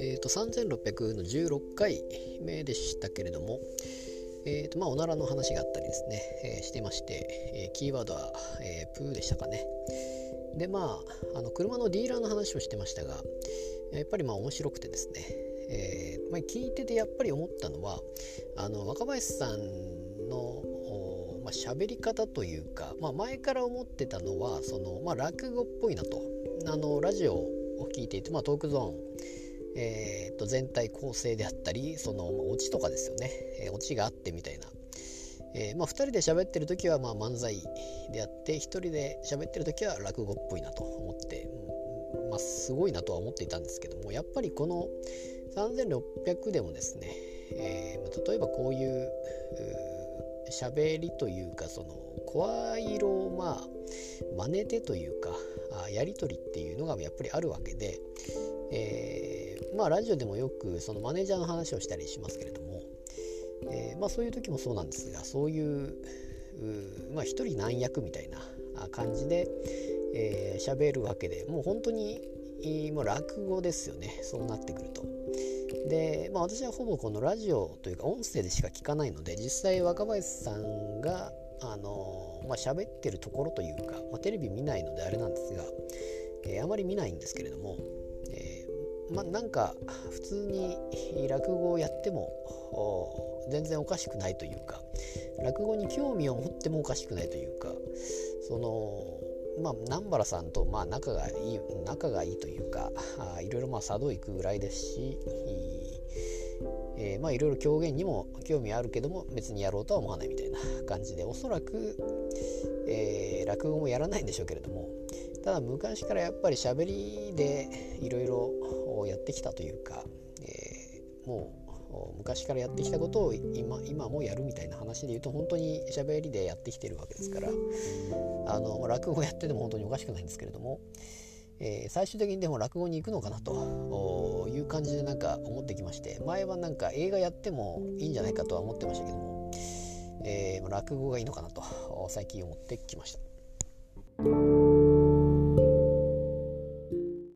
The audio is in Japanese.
えーと、3600の16回目でしたけれども、えーとまあ、おならの話があったりですね、えー、してまして、えー、キーワードは、えー、プーでしたかね。でまああの車のディーラーの話をしてましたがやっぱりまあ面白くてですね、えーまあ、聞いててやっぱり思ったのはあの若林さんのまあ、喋り方というか、まあ、前から思ってたのはその、まあ、落語っぽいなと。あのラジオを聞いていて、まあ、トークゾーン、えー、と全体構成であったりその、まあ、オチとかですよね、えー、オチがあってみたいな、えーまあ、2人で喋ってる時はまあ漫才であって1人で喋ってる時は落語っぽいなと思って、まあ、すごいなとは思っていたんですけどもやっぱりこの3600でもですね、えー、例えばこういう喋りというかその声色をまあ真似てというかあやり取りっていうのがやっぱりあるわけで、えー、まあラジオでもよくそのマネージャーの話をしたりしますけれども、えー、まあそういう時もそうなんですがそういうまあ一人何役みたいな感じで喋、えー、るわけでもう本当にもう落語ですよねそうなってくると。で、まあ、私はほぼこのラジオというか音声でしか聞かないので実際若林さんがあのまあ喋ってるところというか、まあ、テレビ見ないのであれなんですが、えー、あまり見ないんですけれども、えー、まなんか普通に落語をやっても全然おかしくないというか落語に興味を持ってもおかしくないというかそのまあ、南原さんとまあ仲がいい仲がいいというかあいろいろまあ茶道行くぐらいですし、えー、まあいろいろ狂言にも興味あるけども別にやろうとは思わないみたいな感じでおそらく、えー、落語もやらないんでしょうけれどもただ昔からやっぱり喋りでいろいろやってきたというか、えー、もう昔からやってきたことを今今もやるみたいな話で言うと本当に喋りでやってきてるわけですからあの落語やってても本当におかしくないんですけれども、えー、最終的にでも落語に行くのかなという感じでなんか思ってきまして前はなんか映画やってもいいんじゃないかとは思ってましたけども、えー、落語がいいのかなと最近思ってきました。